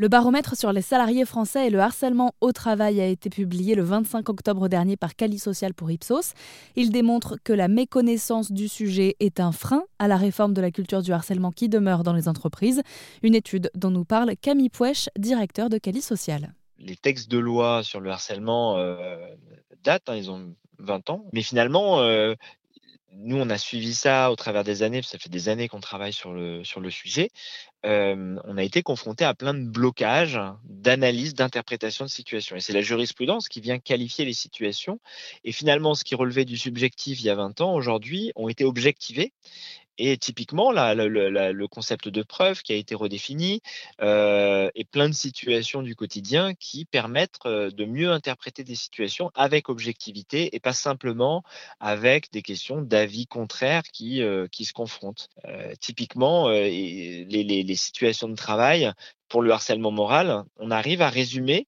Le baromètre sur les salariés français et le harcèlement au travail a été publié le 25 octobre dernier par Cali Social pour Ipsos. Il démontre que la méconnaissance du sujet est un frein à la réforme de la culture du harcèlement qui demeure dans les entreprises. Une étude dont nous parle Camille Pouèche, directeur de Cali Social. Les textes de loi sur le harcèlement euh, datent, hein, ils ont 20 ans, mais finalement, euh, nous, on a suivi ça au travers des années, ça fait des années qu'on travaille sur le, sujet. on a été confronté à plein de blocages d'analyse, d'interprétation de situation. Et c'est la jurisprudence qui vient qualifier les situations. Et finalement, ce qui relevait du subjectif il y a 20 ans, aujourd'hui, ont été objectivés. Et typiquement, là, le, concept de preuve qui a été redéfini euh, et plein de situations du quotidien qui permettent euh, de mieux interpréter des situations avec objectivité et pas simplement avec des questions d'avis contraires qui, euh, qui se confrontent. Euh, typiquement, les, les, les, situations de travail pour le harcèlement moral, on arrive à résumer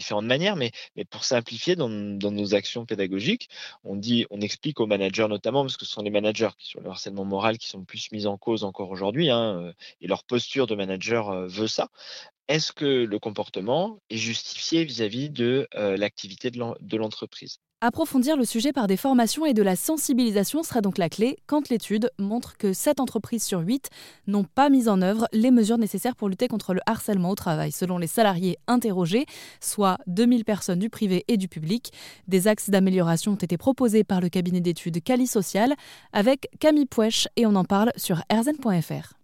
différentes manières, mais, pour simplifier dans, dans, nos actions pédagogiques, on dit, on explique aux managers notamment, parce que ce sont les managers qui, sur le harcèlement moral qui sont plus mis en cause encore aujourd'hui, hein, euh, et leur posture de manager euh, veut ça. Est-ce que le comportement est justifié vis-à-vis de l'activité de l'entreprise? Approfondir le sujet par des formations et de la sensibilisation sera donc la clé quand l'étude montre que 7 entreprises sur 8 n'ont pas mis en œuvre les mesures nécessaires pour lutter contre le harcèlement au travail. Selon les salariés interrogés, soit 2000 personnes du privé et du public, des axes d'amélioration ont été proposés par le cabinet d'études Cali Social avec Camille Pouèche et on en parle sur erzen.fr.